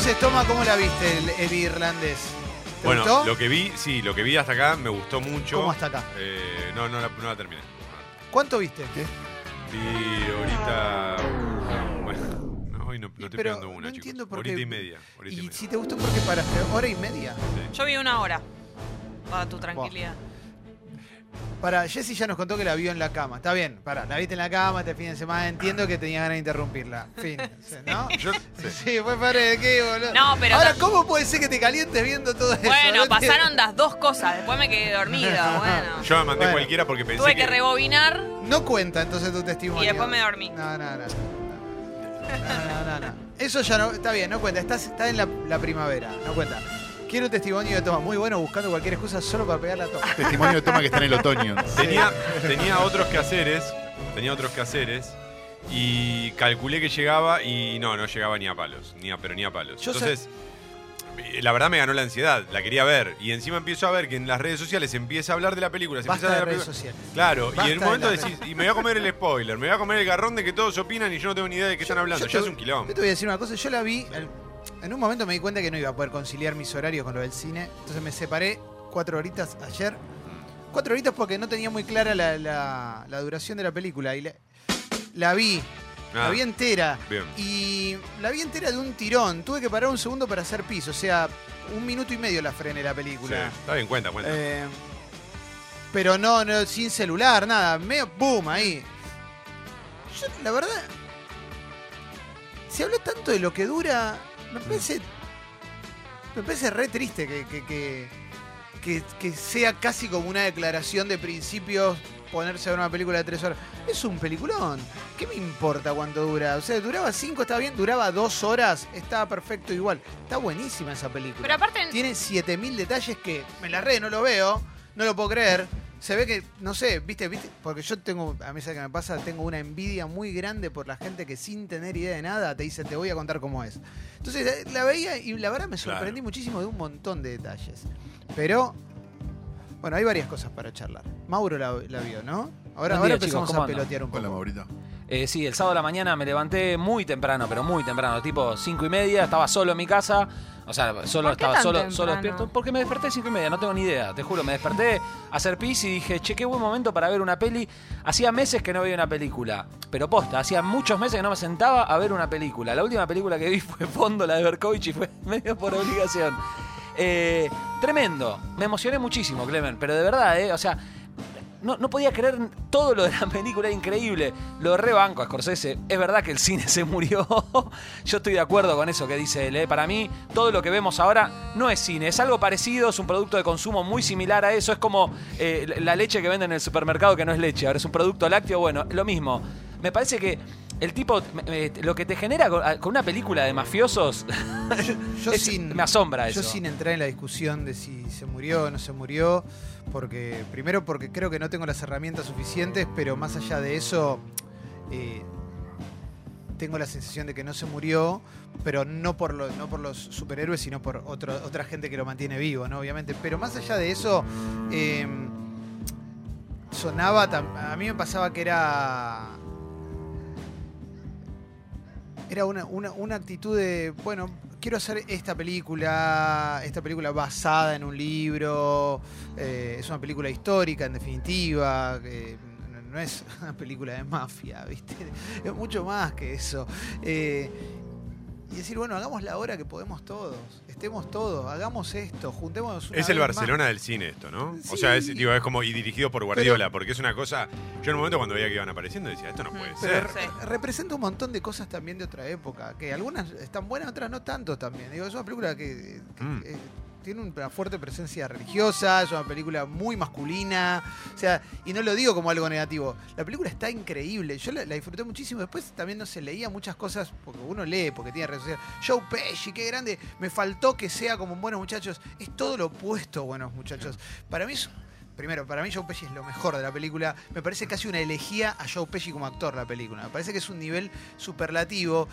Entonces, toma, ¿cómo la viste el, el irlandés? ¿Te Bueno, gustó? lo que vi, sí, lo que vi hasta acá me gustó mucho. ¿Cómo hasta acá? Eh, no, no, la- no la terminé. ¿Cuánto viste? Vi ahorita. Bueno, no, hoy no, no estoy Pero pegando una, no chicos. entiendo por Horita qué- y media. horita y Y media. si te gustó, ¿por qué paraste? ¿Hora y media? Yo vi una hora. Para tu tranquilidad. Para, Jessy ya nos contó que la vio en la cama. Está bien, para, la viste en la cama este fin de semana. Entiendo que tenía ganas de interrumpirla. Fin. ¿No? Yo- sí. Sí, fue padre de qué, boludo. No, pero Ahora, ¿cómo puede ser que te calientes viendo todo eso? Bueno, No entiendo. pasaron las dos cosas. Después me quedé dormida. Bueno. Yo me mandé Bueno. cualquiera porque pensé Tuve que rebobinar. No cuenta entonces tu testimonio. Y después me dormí. No, no, no. No, no, no, no. Eso ya no. Está bien, no cuenta. Estás, está en la, la primavera. No cuenta. Quiero un testimonio de Toma. Muy bueno, buscando cualquier excusa solo para pegar la toma. Testimonio de toma que está en el otoño. Tenía, tenía otros quehaceres, tenía otros quehaceres y calculé que llegaba y no, no llegaba ni a palos, ni a, pero ni a palos. Yo Entonces, eh, la verdad me ganó la ansiedad, la quería ver y encima empiezo a ver que en las redes sociales se empieza a hablar de la película, se Basta empieza a de hablar de la redes película. sociales. Claro, Basta y en de el momento decís, y me voy a comer el spoiler, me voy a comer el garrón de que todos opinan y yo no tengo ni idea de qué están hablando, ya te- es un quilombo. Yo te voy a decir una cosa. Yo la vi. En un momento me di cuenta que no iba a poder conciliar mis horarios con lo del cine. Entonces me separé cuatro horitas ayer. Cuatro horitas porque no tenía muy clara la, la- la duración de la película. Y la, la vi. La Ah, vi entera. bien. Y la vi entera de un tirón. Tuve que parar un segundo para hacer piso. O sea, un minuto y medio la frené la Sí, película. está bien, cuenta, cuenta. Eh, pero no, no, sin celular, nada. Medio boom ahí. Yo, la verdad, se habló tanto de lo que dura. Me parece. Me parece re triste que, que, que, que- que sea casi como una declaración de principios ponerse a ver una película de tres horas. Es un peliculón. ¿Qué me importa cuánto dura? O sea, duraba cinco, estaba bien, duraba dos horas, estaba perfecto igual. Está buenísima esa película. Pero aparte, Tiene 7000 detalles que en la red no lo veo, no lo puedo creer. Se ve que, no sé, viste, viste, porque yo tengo, a mí sabe que me pasa, tengo una envidia muy grande por la gente que sin tener idea de nada te dice, te voy a contar cómo es. Entonces eh, la veía y la verdad me sorprendí Claro. muchísimo de un montón de detalles. Pero, bueno, hay varias cosas para charlar. Mauro la, la vio, ¿no? Ahora, ahora día, empezamos chicos, ¿cómo a pelotear un poco. Hola, Maurito. Eh, sí, el sábado a la mañana me levanté muy temprano, pero muy temprano, tipo cinco y media, estaba solo en mi casa. O sea, solo ¿Por qué estaba solo, solo despierto. Porque me desperté cinco y media, no tengo ni idea, te juro. Me desperté a hacer pis y dije, che, qué buen momento para ver una peli. Hacía meses que no veía una película, pero posta, hacía muchos meses que no me sentaba a ver una película. La última película que vi fue Fondo, la de Berkovich, y fue medio por obligación. Eh, tremendo, me emocioné muchísimo, Clemen, pero de verdad, ¿eh? O sea, no, no podía creer todo lo de la película, era increíble. Lo rebanco a Scorsese. Es verdad que el cine se murió. Yo estoy de acuerdo con eso que dice él. ¿eh? Para mí, todo lo que vemos ahora no es cine. Es algo parecido, es un producto de consumo muy similar a eso. Es como eh, la leche que venden en el supermercado que no es leche. Ahora es un producto lácteo. Bueno, lo mismo. Me parece que el tipo, me- lo que te genera con, con una película de mafiosos, Yo es- sin, me asombra eso. Yo sin entrar en la discusión de si se murió o no se murió, porque primero porque creo que no tengo las herramientas suficientes, pero más allá de eso, eh, tengo la sensación de que no se murió, pero no por, lo- no por los superhéroes, sino por otro- otra gente que lo mantiene vivo, ¿no? Obviamente. Pero más allá de eso, eh, sonaba, a mí me pasaba que era era una, una actitud de, bueno, quiero hacer esta película, esta película basada en un libro, eh, es una película histórica en definitiva, no es una película de mafia, ¿viste? Es mucho más que eso. Eh, y decir, bueno, hagamos la hora que podemos todos, estemos todos, hagamos esto, juntémonos una Es el vez más. Barcelona del cine esto, ¿no? O sea, es, digo, es como y dirigido por Guardiola, porque es una cosa. Yo en un momento cuando veía que iban apareciendo decía, esto no puede Pero ser. re- Sí. representa un montón de cosas también de otra época, que algunas están buenas, otras no tanto también. Digo, es una película que, que, Mm. eh, tiene una fuerte presencia religiosa, es una película muy masculina, o sea, y no lo digo como algo negativo. La película está increíble, yo la, disfruté muchísimo. Después también no se leía muchas cosas, porque uno lee, porque tiene redes sociales. Joe Pesci, qué grande, me faltó que sea como un Buenos Muchachos. Es todo lo opuesto, Buenos Muchachos. Para mí es Primero, para mí Joe Pesci es lo mejor de la película. Me parece casi una elegía a Joe Pesci como actor la película. Me parece que es un nivel superlativo.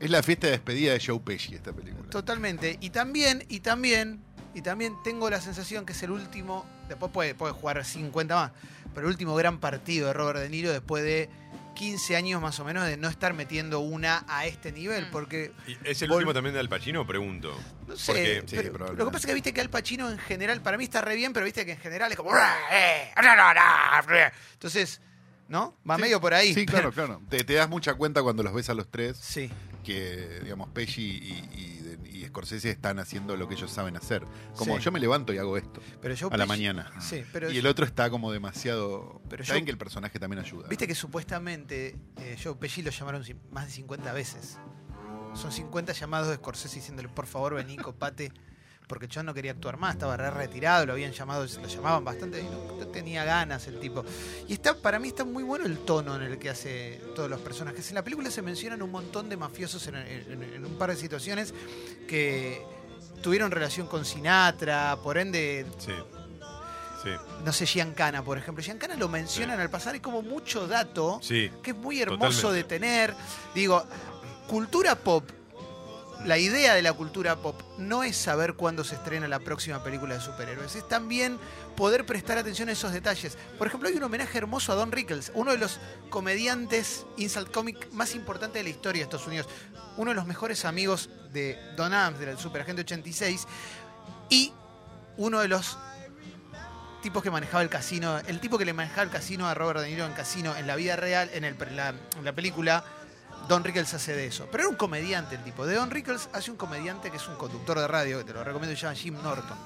Es la fiesta de despedida de Joe Pesci esta película. Totalmente. Y también, y también, y también tengo la sensación que es el último. Después puede, puede jugar 50 más. Pero el último gran partido de Robert De Niro después de 15 años más o menos de no estar metiendo una a este nivel, Mm. porque ¿Y ¿Es el Vol- último también de Al Pacino? Pregunto. no sé, Porque- Sí, pero probablemente. lo que pasa es que viste que Al Pacino en general, para mí está re bien, pero viste que en general es como... Entonces, ¿no? Va Sí. medio por ahí. Sí, claro, claro. Te, te das mucha cuenta cuando los ves a los tres Sí. Que, digamos, Pesci y, y, y Scorsese están haciendo lo que ellos saben hacer. Como Sí. yo me levanto y hago esto Pero yo a la Pesci- mañana. Sí, pero y el otro está como demasiado. Pero Saben yo- que el personaje también ayuda. Viste que supuestamente eh, Joe Pesci lo llamaron más de 50 veces. Son 50 llamados de Scorsese diciéndole, por favor, vení, copate. Porque John no quería actuar más, estaba re retirado, lo habían llamado, lo llamaban bastante y no, tenía ganas el tipo. Y está, para mí está muy bueno el tono en el que hace todos los personajes. En la película se mencionan un montón de mafiosos en, en- en un par de situaciones que tuvieron relación con Sinatra, por ende Sí. Sí. no sé, Giancana, por ejemplo. Giancana lo mencionan al pasar, hay como mucho dato Sí. que es muy hermoso Totalmente. de tener. Digo, cultura pop, la idea de la cultura pop no es saber cuándo se estrena la próxima película de superhéroes, es también poder prestar atención a esos detalles. Por ejemplo, hay un homenaje hermoso a Don Rickles, uno de los comediantes insult comic más importantes de la historia de Estados Unidos, uno de los mejores amigos de Don Adams, del Superagente 86, y uno de los tipos que manejaba el casino, el tipo que le manejaba el casino a Robert De Niro en casino en la vida real, en, el, en la película, Don Rickles hace de eso. Pero era un comediante el tipo. De Don Rickles hace un comediante que es un conductor de radio, que te lo recomiendo, se llama Jim Norton.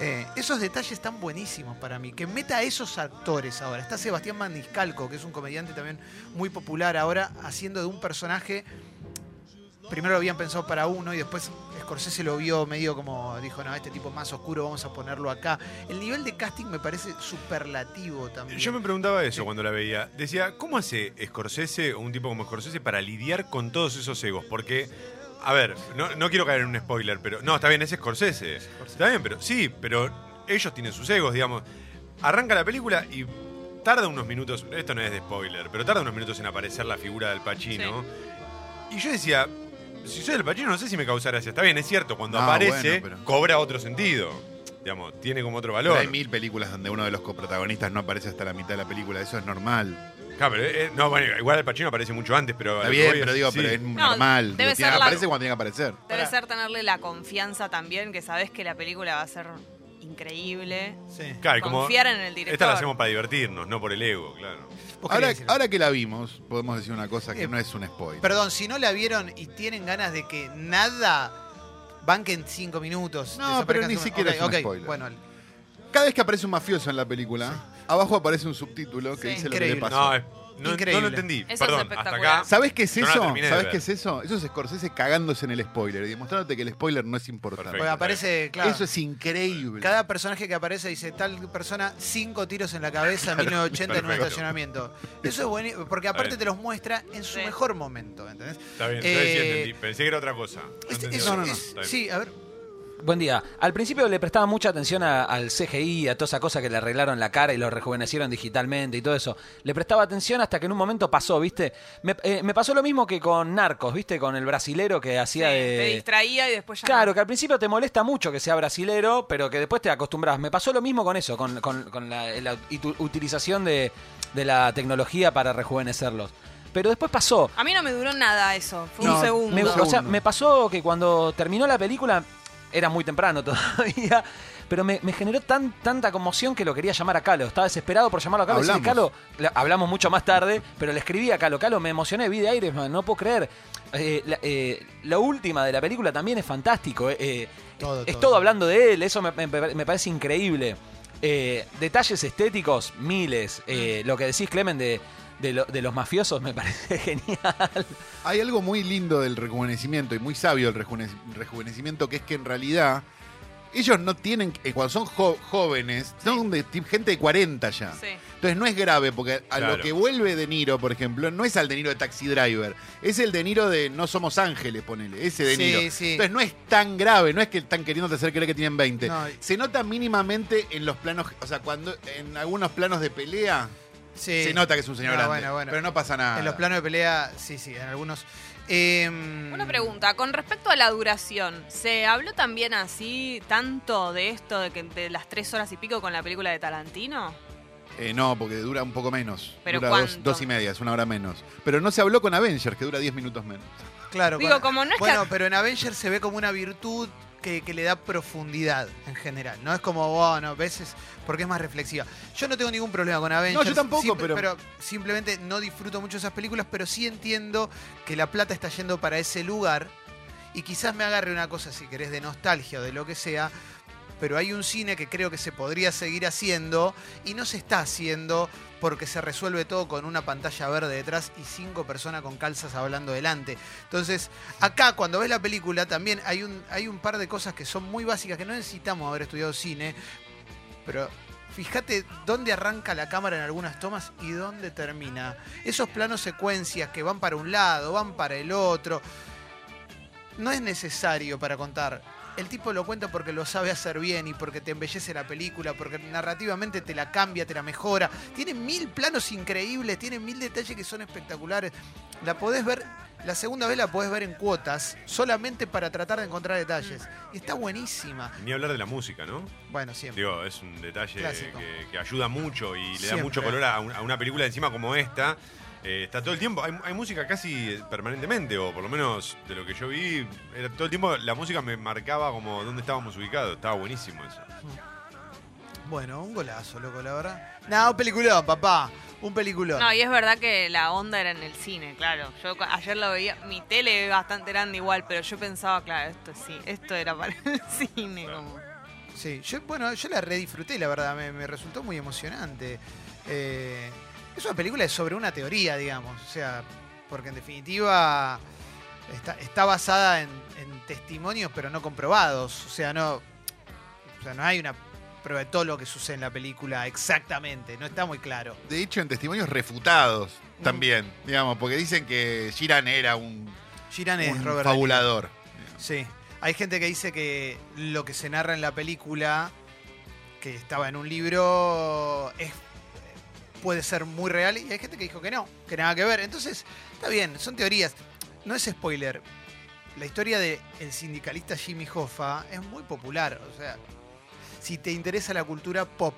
Eh, esos detalles están buenísimos para mí. Que meta a esos actores ahora. Está Sebastián Maniscalco, que es un comediante también muy popular ahora, haciendo de un personaje. Primero lo habían pensado para uno y después Scorsese lo vio medio como dijo, no, este tipo más oscuro, vamos a ponerlo acá. El nivel de casting me parece superlativo también. Yo me preguntaba eso Sí. cuando la veía. Decía, ¿cómo hace Scorsese o un tipo como Scorsese para lidiar con todos esos egos? Porque, a ver, no, no quiero caer en un spoiler, pero. No, está bien, es Scorsese. Está bien, pero sí, pero ellos tienen sus egos, digamos. Arranca la película y tarda unos minutos. Esto no es de spoiler, pero tarda unos minutos en aparecer la figura del Pacino. Y yo decía. Si soy el Pacino, no sé si me causa gracia. Está bien, es cierto, cuando No, aparece, bueno, pero- cobra otro sentido. Digamos, tiene como otro Pero valor. hay mil películas donde uno de los coprotagonistas no aparece hasta la mitad de la película. Eso es normal. Claro, pero, eh, no, bueno, igual el Pacino aparece mucho antes, pero. Está bien, pero digo, sí. pero es No, normal. debe Digo, tiene- ser la- aparece cuando tiene que aparecer. Debe Pará. ser tenerle la confianza también, que sabes que la película va a ser increíble. Sí. Claro, y como Confiar en el director. Esta la hacemos para divertirnos, no por el ego, claro. Ahora, que la vimos, podemos decir una cosa que Eh, no es un spoiler. Perdón, si no la vieron y tienen ganas de que nada banquen cinco minutos. No, pero ni siquiera es un spoiler. Bueno, Cada vez que aparece un mafioso en la película, abajo aparece un subtítulo que Sí. dice lo que Increíble. le pasó. No, no, Increíble. no lo entendí. Eso es Perdón, hasta espectacular. acá. ¿Sabes qué es Yo no la eso? terminé de ¿Sabes ver. qué es eso? Eso es Scorsese cagándose en el spoiler y demostrándote que el spoiler no es importante. Perfecto. porque aparece, claro. Eso es increíble. Cada personaje que aparece dice tal persona, cinco tiros en la cabeza en 1980 en un Perfecto. estacionamiento. Eso es buenísimo, porque aparte bien. te los muestra en su Sí. mejor momento, ¿entendés? Está bien, entonces sí Eh, entendí. Pensé que era otra cosa. No Este- entendí eso otra es- cosa. Está bien. sí, a ver. Buen día. Al principio le prestaba mucha atención a- al CGI, a toda esa cosa que le arreglaron la cara y lo rejuvenecieron digitalmente y todo eso. Le prestaba atención hasta que en un momento pasó, ¿viste? Me, eh, me pasó lo mismo que con Narcos, ¿viste? Con el brasilero que Sí, hacía Te de... distraía y después ya. Claro, no. que al principio te molesta mucho que sea brasilero, pero que después te acostumbras. Me pasó lo mismo con eso, con, con- con la, la utu- utilización de, de la tecnología para rejuvenecerlos. Pero después pasó. A mí no me duró nada eso. Fue No, un segundo. Me, o sea, segundo. me pasó que cuando terminó la película, era muy temprano todavía, pero me, me generó tan, tanta conmoción que lo quería llamar a Calo. Estaba desesperado por llamarlo a Calo. Hablamos. Calo, le- hablamos mucho más tarde, pero le escribí a Calo. Calo, me emocioné, vi de aire, no puedo creer. Eh, la, eh, la última de la película también es fantástico. eh, Todo, es todo. todo hablando de él, eso me, me- me parece increíble. Detalles estéticos, miles. Eh, lo que decís, Clemen, de, de, lo- de los mafiosos me parece genial. Hay algo muy lindo del rejuvenecimiento y muy sabio del rejuvene- rejuvenecimiento, que es que en realidad ellos no tienen, eh, cuando son jo- jóvenes, son de gente de 40 ya. Sí. Entonces no es grave, porque a Claro. lo que vuelve De Niro, por ejemplo, no es al De Niro de Taxi Driver, es el De Niro de No Somos Ángeles, ponele, ese De Sí, Niro. sí. Entonces no es tan grave, no es que están queriendo hacer creer que tienen 20. No. Se nota mínimamente en los planos, o sea, cuando en algunos planos de pelea Sí. se nota que es un señor No, grande, bueno, bueno. pero no pasa nada. En los planos de pelea, sí, sí, en algunos. Em, Una pregunta, con respecto a la duración, ¿se habló también así tanto de esto de que de las tres horas y pico con la película de Tarantino? Eh, no, porque dura un poco menos. ¿Pero dura dos, y media, es una hora menos. Pero no se habló con Avengers, que dura 10 minutos menos. Claro. Digo, con- como no es que- Bueno, pero en Avengers se ve como una virtud que, que le da profundidad en general. No es como, bueno, a veces, porque es más reflexiva. Yo no tengo ningún problema con Avengers. yo tampoco, pero- simplemente no disfruto mucho esas películas, pero sí entiendo que la plata está yendo para ese lugar. Y quizás me agarre una cosa, si querés, de nostalgia o de lo que sea. Pero hay un cine que creo que se podría seguir haciendo y no se está haciendo porque se resuelve todo con una pantalla verde detrás y cinco personas con calzas hablando delante. Entonces, acá cuando ves la película también hay un, hay un par de cosas que son muy básicas, que no necesitamos haber estudiado cine, pero fíjate dónde arranca la cámara en algunas tomas y dónde termina. Esos planos secuencias que van para un lado, van para el otro, no es necesario para contar. El tipo lo cuenta porque lo sabe hacer bien y porque te embellece la película, porque narrativamente te la cambia, te la mejora. Tiene mil planos increíbles, tiene mil detalles que son espectaculares. La podés ver, la segunda vez la podés ver en cuotas, solamente para tratar de encontrar detalles. Y está buenísima. Ni hablar de la música, ¿no? Bueno, siempre. Digo, es un detalle que, que ayuda mucho y le da mucho color a, un- a una película encima como esta. Eh, está todo el tiempo, hay, hay música casi permanentemente, o por lo menos de lo que yo vi, era todo el tiempo la música me marcaba como dónde estábamos ubicados. Estaba buenísimo eso. Bueno, un golazo, loco, la verdad. No, un peliculón, papá. Un peliculón. No, y es verdad que la onda era en el cine, claro. Yo ayer lo veía, mi tele es bastante grande igual, pero yo pensaba, claro, esto sí, esto era para el cine. Como. Sí, yo, bueno, yo la redisfruté, la verdad, me, me resultó muy emocionante. Eh, es una película sobre una teoría, digamos, o sea, porque en definitiva está, está basada en, en testimonios, pero no comprobados, o sea, no, o sea, no hay una prueba de todo lo que sucede en la película exactamente, no está muy claro. De hecho, en testimonios refutados Mm. también, digamos, porque dicen que Sheeran era un, Girán es un Robert fabulador. Sí. Hay gente que dice que lo que se narra en la película, que estaba en un libro, es, puede ser muy real. Y hay gente que dijo que no, que nada que ver. Entonces, está bien, son teorías. No es spoiler. La historia del sindicalista Jimmy Hoffa es muy popular. O sea, si te interesa la cultura pop,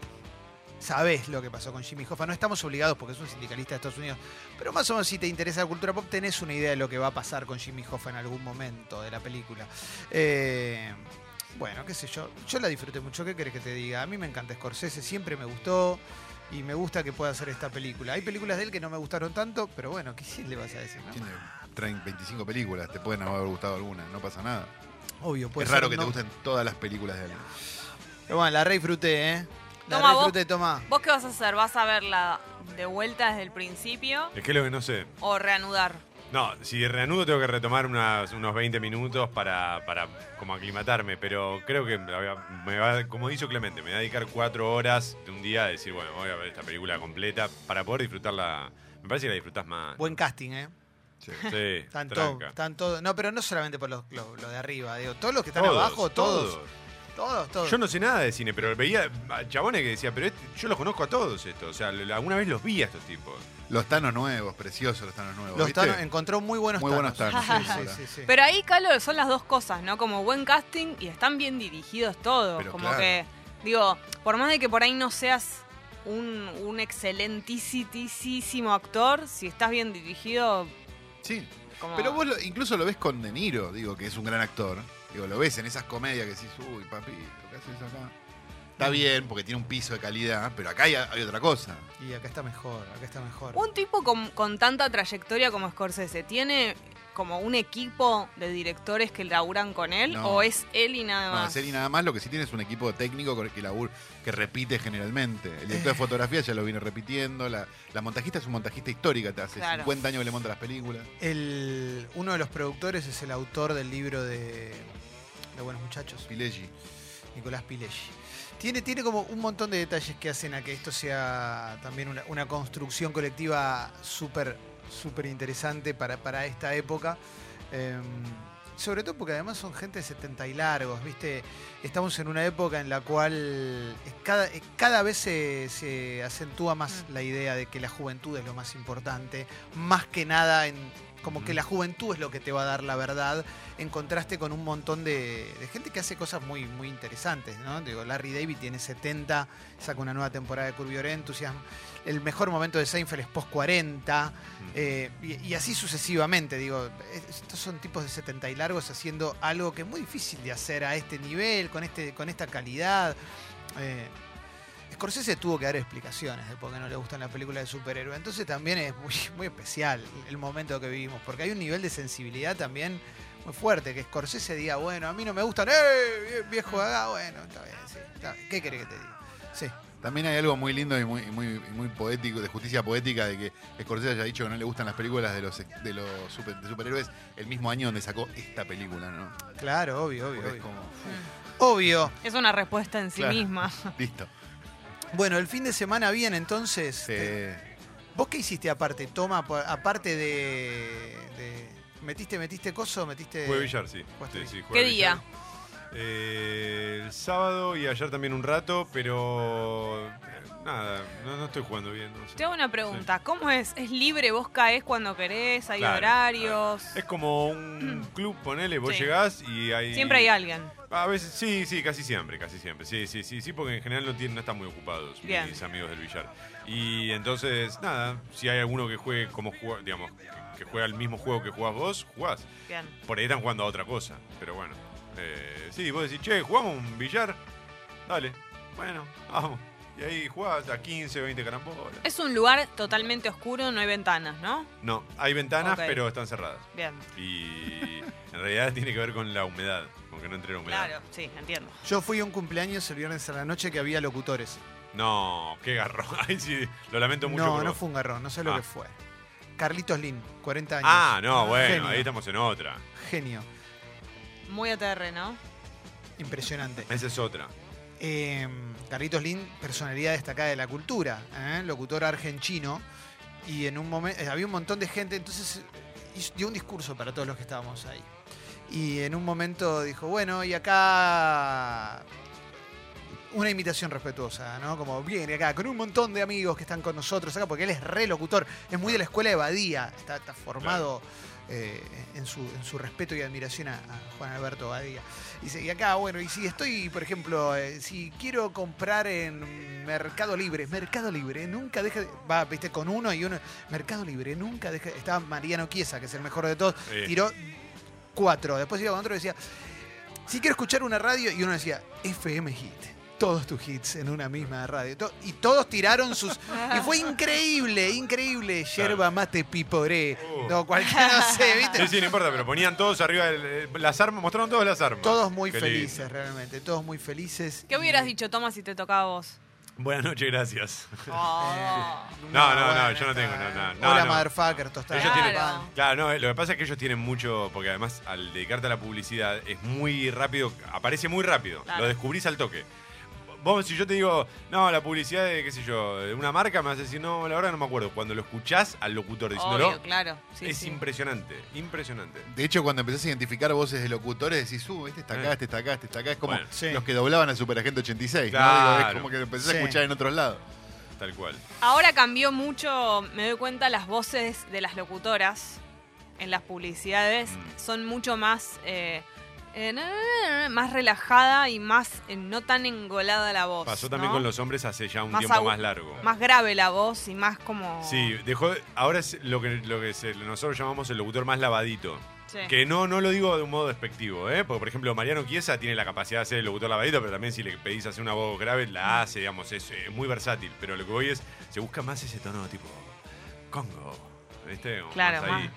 sabés lo que pasó con Jimmy Hoffa. No estamos obligados porque es un sindicalista de Estados Unidos. Pero más o menos si te interesa la cultura pop, tenés una idea de lo que va a pasar con Jimmy Hoffa en algún momento de la película. Eh, bueno, qué sé yo. Yo la disfruté mucho. ¿Qué querés que te diga? A mí me encanta Scorsese, siempre me gustó. Y me gusta que pueda hacer esta película. Hay películas de él que no me gustaron tanto, pero bueno, ¿qué sí le vas a decir? Tiene 30, 25 películas, te pueden haber gustado alguna, no pasa nada. Obvio, puede es ser, raro que ¿no? te gusten todas las películas de él. Pero bueno, la re disfruté, ¿eh? La Toma, vos- disfruté, toma. ¿Vos qué vas a hacer? ¿Vas a verla de vuelta desde el principio Es que es lo que no sé. o reanudar? No, si reanudo tengo que retomar unas- unos 20 minutos para, para como aclimatarme, pero creo que me va- va, como dijo Clemente, me voy a dedicar cuatro horas de un día a decir, bueno, voy a ver esta película completa para poder disfrutarla. Me parece que la disfrutás más. Buen casting, ¿eh? Sí. Sí, Están están todos. No, pero no solamente por los, los- los de arriba, digo, todos los que están Todos, abajo, todos. todos. Todos, todos. Yo no sé nada de cine, pero veía a chabones que decía, pero este- yo los conozco a todos estos. O sea, alguna vez los vi a estos tipos. Los Thanos nuevos, preciosos los Thanos nuevos. Los ¿viste? Thanos- encontró muy buenos Muy buenos Thanos. Sí, sí, sí, sí. sí, sí. Pero ahí, Calo, son las dos cosas, ¿no? Como buen casting y están bien dirigidos todos. Pero como claro. que, digo, por más de que por ahí no seas un, un excelentísimo actor, si estás bien dirigido, Sí. como... Pero vos lo- incluso lo ves con De Niro, digo, que es un gran actor. Digo, lo ves en esas comedias que decís, uy, papito, ¿qué haces acá? Está bien, porque tiene un piso de calidad, pero acá hay, hay otra cosa. Y acá está mejor, acá está mejor. Un tipo con, con tanta trayectoria como Scorsese, ¿tiene como un equipo de directores que laburan con él? No. ¿O es él y nada No, más? es él y nada más, lo que sí tiene es un equipo técnico con el que, labur- que repite generalmente. El director de fotografía ya lo viene repitiendo, la, la montajista es un montajista histórica, te hace Claro. 50 años que le monta las películas. El, uno de los productores es el autor del libro de, de Buenos Muchachos, Pileggi. Nicolás Pileggi. Tiene, tiene como un montón de detalles que hacen a que esto sea también una, una construcción colectiva súper súper interesante para, para esta época. Em, sobre todo porque además son gente de 70 y largos, ¿viste? Estamos en una época en la cual cada, cada vez se, se acentúa más Mm. la idea de que la juventud es lo más importante, más que nada en Como que la juventud es lo que te va a dar la verdad, en contraste con un montón de, de gente que hace cosas muy, muy interesantes, ¿no? Digo, Larry David tiene 70, saca una nueva temporada de Curb Your Enthusiasm. El mejor momento de Seinfeld es post 40, eh, y, y así sucesivamente. Digo, es- estos son tipos de 70 y largos haciendo algo que es muy difícil de hacer a este nivel, con, este, con esta calidad. Eh, Scorsese tuvo que dar explicaciones de por qué no le gustan las películas de superhéroes. Entonces también es muy, muy especial el momento que vivimos, porque hay un nivel de sensibilidad también muy fuerte. Que Scorsese diga, bueno, a mí no me gustan, ¡eh! Viejo haga, bueno, está bien, sí. está bien. ¿Qué querés que te diga? Sí. También hay algo muy lindo y muy, muy, y muy poético, de justicia poética, de que Scorsese haya dicho que no le gustan las películas de los, de los super- de superhéroes el mismo año donde sacó esta película, ¿no? Claro, obvio, obvio. Porque es Obvio. como, obvio. Es una respuesta en sí Claro. misma. listo. Bueno, el fin de semana bien, entonces. Sí. eh, ¿Vos qué hiciste aparte? Toma, aparte de, de- ¿Metiste, metiste coso? ¿Metiste. Jugué billar, sí. ¿Qué billar. día? Eh, el sábado y ayer también un rato, pero eh, nada, no, no estoy jugando bien. no sé. Te hago una pregunta. ¿Cómo es? ¿Es libre? ¿Vos caes cuando querés? ¿Hay Claro, horarios? Es como un club, ponele, vos Sí. llegás y hay... Siempre hay alguien. A veces, sí, sí, casi siempre, casi siempre. Sí, sí, sí, sí, porque en general no, tienen, no están muy ocupados Bien. mis amigos del billar. Y entonces, nada, si hay alguno que juegue como juega, digamos, que, juega el mismo juego que jugás vos, jugás. Bien. Por ahí están jugando a otra cosa, pero bueno. Eh, sí, vos decís, che, ¿jugamos un billar? Dale, bueno, vamos. Y ahí jugás a 15, 20 carambolas. Es un lugar totalmente oscuro, no hay ventanas, ¿no? No, hay ventanas, pero están cerradas. Bien. Y en realidad tiene que ver con la humedad, con que no entre la humedad. Claro, sí, entiendo. Yo fui a un cumpleaños el viernes a la noche que había locutores. No, qué garrón. Ay, sí, lo lamento mucho. No, por no vos. fue un garrón, no sé lo Ah. que fue. Carlitos Lin, 40 años. Ah, no, bueno, Genio. ahí estamos en otra. Genio, Muy ATR, ¿no? impresionante. Esa es otra. Eh, Carlitos Lin, personalidad destacada de la cultura, ¿eh? locutor argentino. Y en un momento había un montón de gente, entonces eh, hizo- dio un discurso para todos los que estábamos ahí. Y en un momento dijo, bueno, y acá una invitación respetuosa, ¿no? Como viene acá con un montón de amigos que están con nosotros acá, porque él es re locutor, es muy de la escuela de Badía, está, está formado eh, en, su, en su respeto y admiración a, a Juan Alberto Badía. Dice, y acá, bueno, y si estoy, por ejemplo, eh, si quiero comprar en Mercado Libre, Mercado Libre, nunca deja de, va, viste, con uno y uno, Mercado Libre, nunca deja, estaba Mariano Chiesa, que es el mejor de todos, Sí. tiró cuatro, después iba con otro y decía, si quiero escuchar una radio, y uno decía, FM Hit. Todos tus hits en una misma radio. Y todos tiraron sus. Y fue increíble, increíble. Yerba mate piporé. Uh. No, cualquiera, no sé, ¿viste? Sí, sí, no importa, pero ponían todos arriba del- eh, las armas, mostraron todas las armas. Todos muy Qué lindo. felices, realmente. Todos muy felices. ¿Qué Y- hubieras dicho, Toma, si te tocaba a vos? Buenas noches, gracias. Oh. No, no, no, yo no tengo, no, no, no, Hola, no. motherfucker, tostada. Ellos tienen- Claro. Claro, no, lo que pasa es que ellos tienen mucho, porque además al dedicarte a la publicidad es muy rápido, aparece muy rápido, Claro. lo descubrís al toque. Vos, si yo te digo, no, la publicidad de, qué sé yo, de una marca, me vas a decir, no, la verdad no me acuerdo. Cuando lo escuchás al locutor diciéndolo, Obvio, claro. Sí, es sí. impresionante, impresionante. De hecho, cuando empezás a identificar voces de locutores, decís, uh, este está acá, Eh. este está acá, este está acá. Es como Bueno. Sí. los que doblaban al Superagente 86, ¿no? Claro. Digo, es como que lo empezás Sí. a escuchar en otros lados. Tal cual. Ahora cambió mucho, me doy cuenta, las voces de las locutoras en las publicidades Mm. son mucho más, eh, eh, na, na, na, na, más relajada y más eh, no tan engolada la voz. Pasó también ¿no? con los hombres hace ya un Más tiempo más largo. Más grave la voz y más como... Sí, dejó, ahora es lo que, lo que se- nosotros llamamos el locutor más lavadito. Sí. Que no, no lo digo de un modo despectivo, ¿eh? Porque, por ejemplo, Mariano Chiesa tiene la capacidad de hacer el locutor lavadito, pero también si le pedís hacer una voz grave, la hace, digamos, es eh, muy versátil. Pero lo que voy es, se busca más ese tono tipo Congo, ¿viste? Claro, más más, ahí. más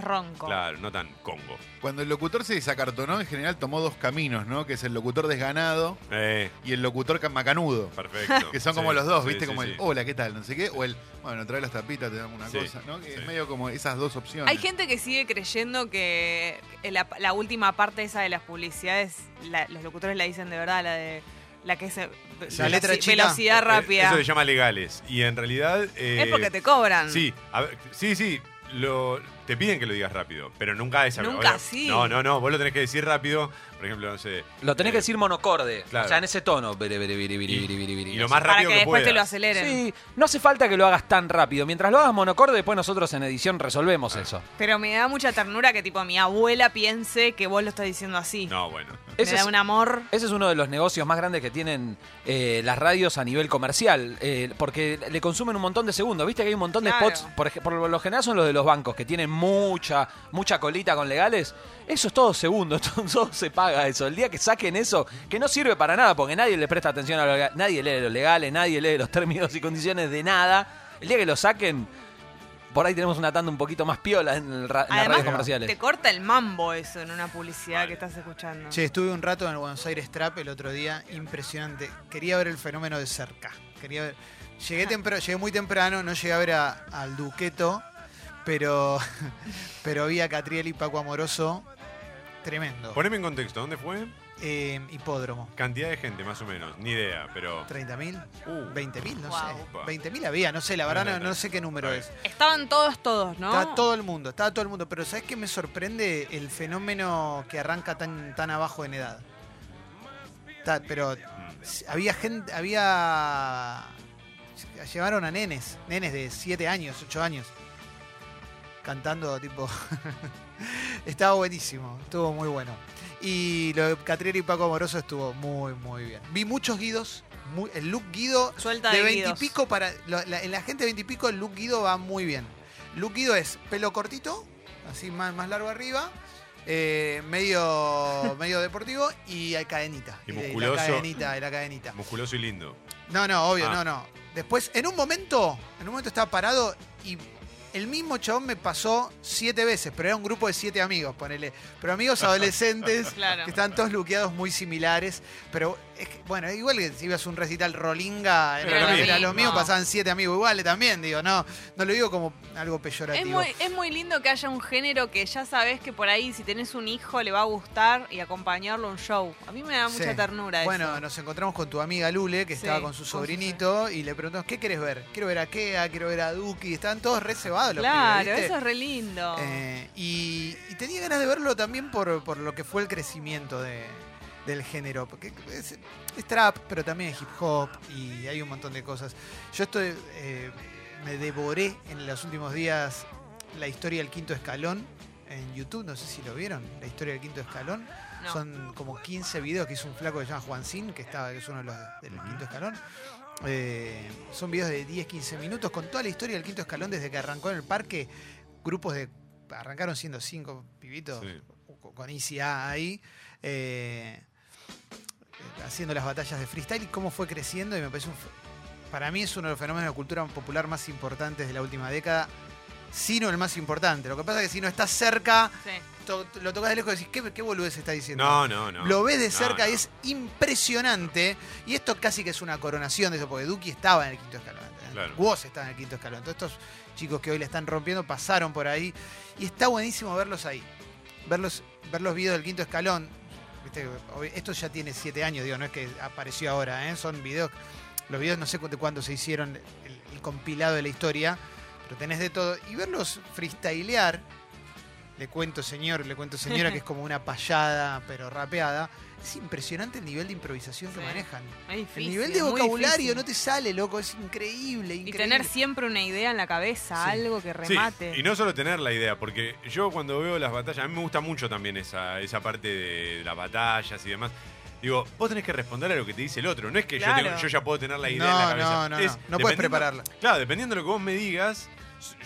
ronco. Claro, no tan Congo. Cuando el locutor se desacartonó, en general tomó dos caminos, ¿no? Que es el locutor desganado Eh, y el locutor ca- macanudo. perfecto. Que son Sí, como los dos, sí, ¿viste? sí, como sí. el hola, ¿qué tal? No sé qué. O el, bueno, trae las tapitas, te damos una Sí, cosa, ¿no? Que sí. es medio como esas dos opciones. Hay gente que sigue creyendo que la, la última parte esa de las publicidades, la- los locutores la dicen de verdad, la de la que es eh, La letra chica. velocidad Eh, rápida. Eso se llama legales. Y en realidad. eh, es porque te cobran. Sí, a ver, sí, sí. Lo, te piden que lo digas rápido, pero nunca esa Nunca así. No, no, no, vos lo tenés que decir rápido. Por ejemplo, no sé. Lo tenés eh, que decir monocorde. claro. O sea, en ese tono. Y, y lo más Para rápido que que, después te lo aceleren. Sí, no hace falta que lo hagas tan rápido. Mientras lo hagas monocorde, después nosotros en edición resolvemos eso. Pero me da mucha ternura que tipo mi abuela piense que vos lo estás diciendo así. No, bueno. Me Ese da es- un amor. Ese es uno de los negocios más grandes que tienen eh, las radios a nivel comercial, eh, porque le consumen un montón de segundos. Viste que hay un montón de spots, por, por lo general son los de los bancos, que tienen mucha, mucha colita con legales. Eso es todo segundos, todo, se paga eso. El día que saquen eso, que no sirve para nada, porque nadie le presta atención a lo legal, nadie lee los legales, nadie lee los términos y condiciones de nada. El día que lo saquen, por ahí tenemos una tanda un poquito más piola en, el ra- en las radios comerciales. te corta el mambo eso en una publicidad Vale. que estás escuchando. Che, estuve un rato en el Buenos Aires Trap el otro día, impresionante. Quería ver el fenómeno de cerca. Quería ver. Llegué, muy temprano, no llegué a ver a- al Duqueto, pero, pero vi a Catriel y Paco Amoroso. Tremendo. Poneme en contexto, ¿dónde fue? Eh, hipódromo. Cantidad de gente, más o menos. Ni idea, pero. ¿30.000? Uh. ¿20.000? No Wow. sé. 20.000 había, no sé, la verdad no, No, no, no. no sé qué número es. Estaban todos, todos, ¿no? Está todo el mundo, está todo el mundo. Pero ¿sabes qué me sorprende? El fenómeno que arranca tan, tan abajo en edad. Está- pero Mm. había gente, había... Llevaron a nenes, nenes de 7 años, 8 años. Cantando tipo... Estaba buenísimo, estuvo muy bueno. Y lo de Catriel y Paco Amoroso estuvo muy, muy bien. Vi muchos guidos. muy- el look guido Suelta de de 20 y guidos. pico para. lo- la- en la gente de 20 y pico, el look guido va muy bien. Look guido es pelo cortito, así más, más largo arriba, eh, medio, medio deportivo y hay cadenita. Y la musculoso. cadenita, y la cadenita. Musculoso y lindo. No, no, obvio, Ah. no, no. Después, en un momento, en un momento estaba parado y el mismo chabón me pasó siete veces, pero era un grupo de siete amigos, ponele. Pero amigos adolescentes Claro. que están todos luqueados muy similares. Pero es que, bueno, igual que si ibas a un recital Rolinga, Pero era, lo era mismo. lo mío, pasaban siete amigos iguales también, digo, no, no lo digo como algo Es peyorativo. muy, es muy lindo que haya un género que ya sabes que por ahí si tenés un hijo le va a gustar y acompañarlo a un show. A mí me da mucha Sí. ternura Bueno, eso. nos encontramos con tu amiga Lule, que Sí, estaba con su con su sobrinito, y le preguntamos, ¿qué querés ver? Quiero ver a Kea, quiero ver a Duki. Estaban todos reservados los Claro, eso es re lindo. Eh, y, y tenía ganas de verlo también por, por lo que fue el crecimiento de- del género. Porque es, es trap, pero también es hip hop y hay un montón de cosas. Yo estoy. eh, me devoré en los últimos días la historia del quinto escalón en YouTube. No sé si lo vieron, la historia del quinto escalón. No. Son como 15 videos que hizo un flaco que se llama Juan Sin, que, estaba, que es uno de los del quinto escalón. Eh, son videos de 10-15 minutos con toda la historia del quinto escalón desde que arrancó en el parque. Grupos de. Arrancaron siendo cinco pibitos Sí. con ICA ahí. eh, haciendo las batallas de freestyle y cómo fue creciendo. Y me parece un. Para mí es uno de los fenómenos de cultura popular más importantes de la última década. Si no el más importante. Lo que pasa es que si no estás cerca, Sí. to- lo tocas de lejos y decís, ¿qué, qué boludez está diciendo? No, no, no. Lo ves de No, cerca no. y es impresionante. Y esto casi que es una coronación de eso, porque Duki estaba en el quinto escalón. ¿entendés? Claro. Woz estaba en el quinto escalón. Todos estos chicos que hoy le están rompiendo pasaron por ahí. Y está buenísimo verlos ahí. Verlos, ver los videos del quinto escalón. Esto ya tiene siete años, digo, no es que apareció ahora, ¿eh? son videos. Los videos no sé de cuándo se hicieron el, el compilado de la historia, pero tenés de todo. Y verlos freestylear, le cuento señor, le cuento señora, que es como una payada, pero rapeada. Es impresionante el nivel de improvisación que manejan. Es difícil, el nivel de vocabulario no te sale, loco, es increíble, Y increíble. tener siempre una idea en la cabeza, Sí. algo que Sí, remate. y no solo tener la idea, porque yo cuando veo las batallas, a mí me gusta mucho también esa, esa parte de las batallas y demás. Digo, vos tenés que responder a lo que te dice el otro. No es que yo, tengo- yo ya puedo tener la idea No, en la cabeza. no, no, Es, no. No puedes prepararla. Claro, dependiendo de lo que vos me digas,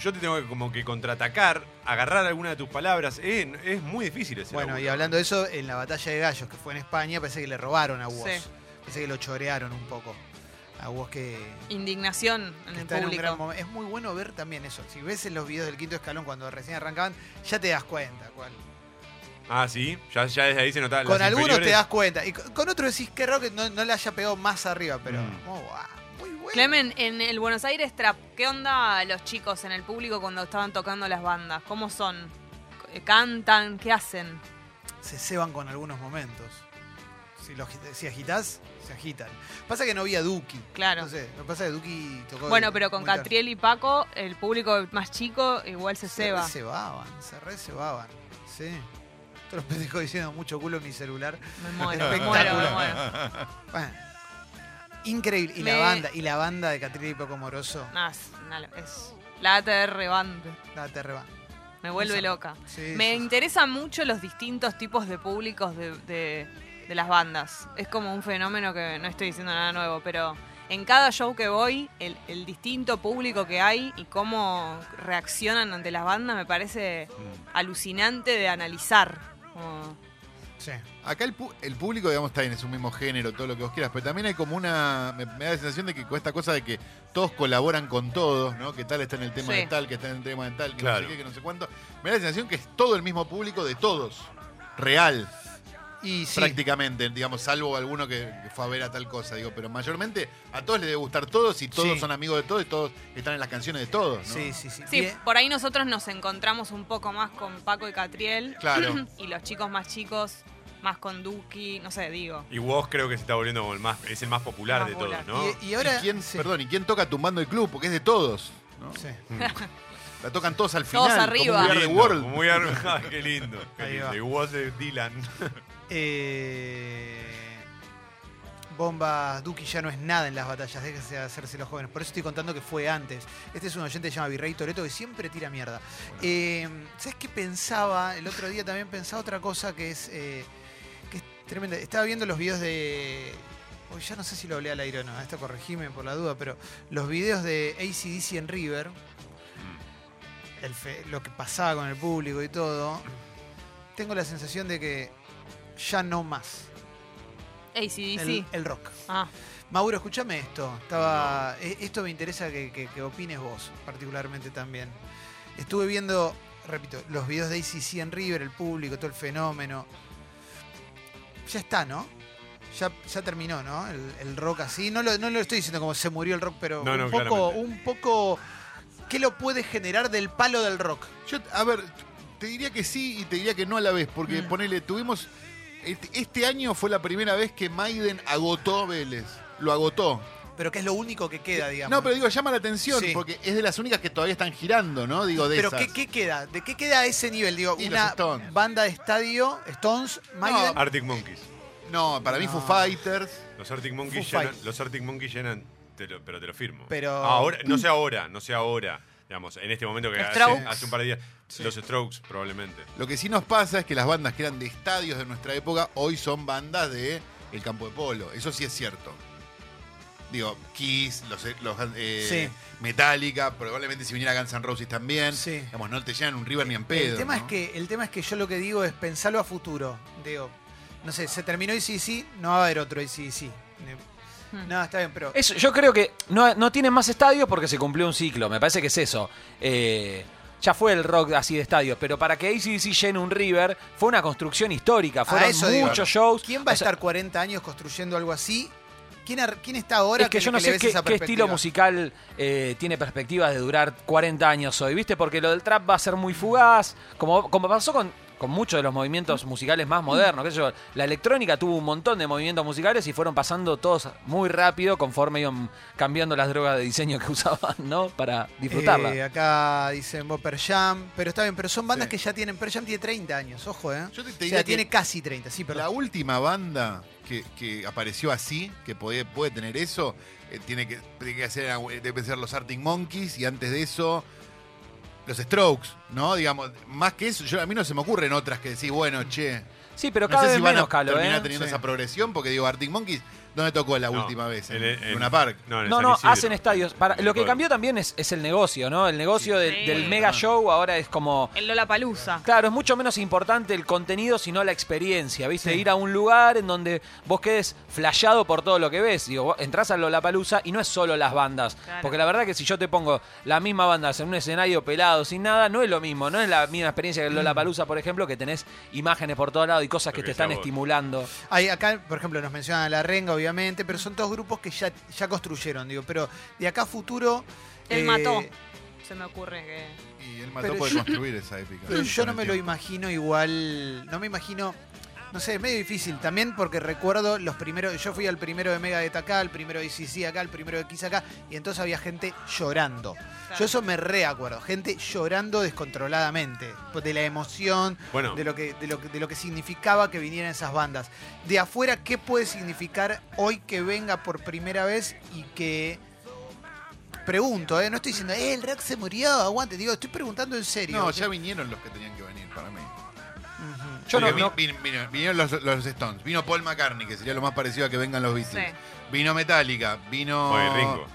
yo te tengo que como que contraatacar, agarrar alguna de tus palabras. Es, es muy difícil ese Bueno, laburo. y hablando de eso, en la batalla de gallos que fue en España, parece que le robaron a Woz. Sí. Parece que lo chorearon un poco. A Woz que, Indignación en que el está en un público. gran momento. Es muy bueno ver también eso. Si ves en los videos del quinto escalón cuando recién arrancaban, ya te das cuenta. cuál. Ah, sí, ya, ya desde ahí se nota. Con algunos inferiores- te das cuenta. Y con, con otros decís que raro que no, no le haya pegado más arriba, pero Mm. oh, guau, Clemen, en el Buenos Aires Trap, ¿qué onda los chicos en el público cuando estaban tocando las bandas? ¿Cómo son? ¿Cantan? ¿Qué hacen? Se ceban con algunos momentos. Si, los, si agitás, se agitan. Pasa que no había Duki. Claro. No sé, lo que pasa es que Duki tocó. Bueno, pero con. Catriel y Paco, el público más chico igual se Se ceba. reservaban, se reservaban. Sí. Todos los pendejos diciendo mucho culo en mi celular. Me muero, me muero, me muero. Bueno. Increíble. Y la banda, y la banda de Catriel y Paco Moroso. No, es, una- es la ATR Band. La terreba. Me vuelve Esa- loca. Sí, Me sí, sí. interesan mucho los distintos tipos de públicos de, de- de las bandas. Es como un fenómeno que no estoy diciendo nada nuevo, pero en cada show que voy, el, el distinto público que hay y cómo reaccionan ante las bandas me parece alucinante de analizar. Como- Sí. Acá el, pu- el público, digamos, está en su mismo género, todo lo que vos quieras, pero también hay como una. Me, me da la sensación de que con esta cosa de que todos colaboran con todos, ¿no? Que tal está en el tema Sí. de tal, que está en el tema de tal, que Claro. no sé qué, que no sé cuánto. Me da la sensación que es todo el mismo público de todos. Real, Y sí. prácticamente, digamos, salvo alguno que, que fue a ver a tal cosa, digo, pero mayormente a todos les debe gustar todos y todos Sí. son amigos de todos y todos están en las canciones de todos, ¿no? Sí, sí, sí. Sí, Bien. por ahí nosotros nos encontramos un poco más con Paco y Catriel. Claro. y los chicos más chicos más con Duki, no sé, digo. Y vos creo que se está volviendo como el más, es el más popular Más de todos. ¿no? Y, y ahora. ¿Y quién, sí. Perdón, ¿y quién toca tumbando el club? Porque es de todos. ¿no? Sí. La tocan todos al final. Todos como arriba. un We Muy Are the lindo, World. ah, qué lindo. Qué Ahí lindo. va. Y vos de Dylan. Eh, Bomba Duki ya no es nada en las batallas, déjense de hacerse los jóvenes. Por eso estoy contando que fue antes. Este es un oyente que se llama Virrey Toreto que siempre tira mierda. Eh, ¿Sabes qué pensaba? El otro día también pensaba otra cosa que es, eh, que es tremenda. Estaba viendo los videos de. Hoy ya no sé si lo hablé al aire o no, esto corregime por la duda, pero los videos de ACDC en River, el fe- lo que pasaba con el público y todo, tengo la sensación de que ya no más ACDC. el, el rock. Ah, Mauro, escúchame esto. Estaba, e- esto me interesa que, que- que opines vos, particularmente también. Estuve viendo, repito, los videos de ACC en River, el público, todo el fenómeno. Ya está, ¿no? Ya, ya terminó, ¿no? El, el rock así. No lo, no lo estoy diciendo como se murió el rock, pero No, no, un poco, claramente. un poco. ¿Qué lo puede generar del palo del rock? Yo, a ver, te diría que sí y te diría que no a la vez, porque Mm. ponele, tuvimos. Este, este año fue la primera vez que Maiden agotó Vélez. Lo agotó. Pero que es lo único que queda, digamos. No, pero digo, llama la atención, Sí. porque es de las únicas que todavía están girando, ¿no? Digo, de Pero esas. ¿qué, qué queda? ¿De qué queda a ese nivel? Digo, Y una Stones. banda de estadio, Stones, Maiden. Arctic Monkeys. No, para mí No. Foo Fighters. Los Arctic Monkeys Foo llenan, los Arctic Monkeys llenan, te lo- pero te lo firmo. Pero- ahora, no sé ahora, no sé ahora, digamos, en este momento que hace, un par de días, Sí. los Strokes probablemente. Lo que sí nos pasa es que las bandas que eran de estadios de nuestra época hoy son bandas de el campo de polo. Eso sí es cierto. Digo, Kiss, los, los, eh, Sí. Metallica, probablemente si viniera Guns N' Roses también. Sí. Digamos, no te llenan un River ni en pedo. el, tema ¿no? es que, el tema es que yo lo que digo es pensarlo a futuro. Digo, no sé, se terminó ICC, no va a haber otro ICC. Hmm. No, está bien, pero. Eso, yo creo que no, no tienen más estadios porque se cumplió un ciclo. Me parece que es eso. Eh, ya fue el rock así de estadios, pero para que ACDC llene un River fue una construcción histórica. Fueron eso digo. muchos shows. ¿Quién va a O sea, estar 40 años construyendo algo así? ¿Quién, ar- quién está ahora es que yo le- no le sé qué, estilo musical eh, tiene perspectivas de durar 40 años hoy, ¿viste? Porque lo del trap va a ser muy fugaz, como, como pasó con, con muchos de los movimientos musicales más modernos. qué sé yo. La electrónica tuvo un montón de movimientos musicales y fueron pasando todos muy rápido conforme iban cambiando las drogas de diseño que usaban, ¿no? Para disfrutarla. Eh, acá dicen Bopper Jam, pero está bien, pero son bandas Sí. que ya tienen. Pearl Jam tiene 30 años, ojo, ¿eh? Yo te, te o diría sea, que tiene casi 30, sí, la perdón. última banda que, que apareció así, que puede, puede tener eso, eh, tiene, que, tiene que ser, eh, debe ser los Arctic Monkeys y antes de eso los Strokes, ¿no? Digamos, más que eso, yo, a mí no se me ocurren otras que decir, bueno, che, Sí, pero no cada sé vez si van menos, a Calo, terminar ¿eh? teniendo Sí. esa progresión, porque digo, Arctic Monkeys, ¿dónde tocó la No, última vez? En, en- en- Luna Park. No, en No, hacen estadios. Para, lo que cambió también es, es el negocio, ¿no? El negocio del, Sí. del mega show ahora es como... el Lola Palusa. Claro, es mucho menos importante el contenido, sino la experiencia, ¿viste? Sí. Ir a un lugar en donde vos quedes flasheado por todo lo que ves. Digo, vos entrás a Lollapalooza y no es solo las bandas. Claro. Porque la verdad que si yo te pongo la misma banda en un escenario pelado, sin nada, no es lo mismo. No es la misma experiencia que el Lollapalooza, por ejemplo, que tenés imágenes por todos lados y cosas que que te están vos. estimulando. Hay acá, por ejemplo, nos mencionan a La Renga, obviamente, pero son todos grupos que ya, ya construyeron, digo, pero de acá a futuro. Él eh, mató. Se me ocurre que. Y él mató Pero por yo- construir esa épica. Pero yo no me lo imagino igual. No me imagino. No sé, es medio difícil. También porque recuerdo los primeros. Yo fui al primero de Mega de acá, el primero de ICC acá, el primero de Kiss acá. Y entonces había gente llorando. Yo eso me reacuerdo. Gente llorando descontroladamente. pues, De la emoción, Bueno. de, lo que, de, lo que, de lo que significaba que vinieran esas bandas. De afuera, ¿qué puede significar hoy que venga por primera vez y que. Pregunto, ¿eh? no estoy diciendo, eh, el rock se murió, aguante. Digo, estoy preguntando en serio. No, ya vinieron los que tenían que venir para mí. Ujú. Yo no- Porque no- vi- vin- vino- vinieron los, los Stones, vino Paul McCartney, que sería lo más parecido a que vengan los Beatles. Sí. Vino Metallica, vino. Oye, Ringo.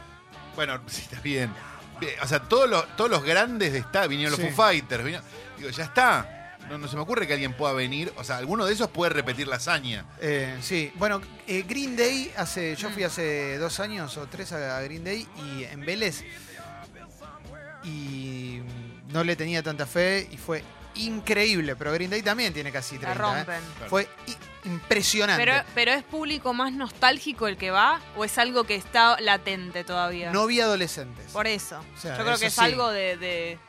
Bueno, sí, está bien. Bien, O sea, todos los, todos los grandes de esta, vinieron Sí. los Foo Fighters, vino- digo, ya está. No, no se me ocurre que alguien pueda venir. O sea, alguno de esos puede repetir la hazaña. Eh, sí, bueno, eh, Green Day, hace, yo fui hace dos años o tres a Green Day y en Vélez y no le tenía tanta fe y fue increíble, pero Green Day también tiene casi La 30. ¿eh? rompen. Fue impresionante. Pero, pero ¿es público más nostálgico el que va o es algo que está latente todavía? no vi adolescentes. Por eso. O sea, Yo creo eso que es sí. algo de, de-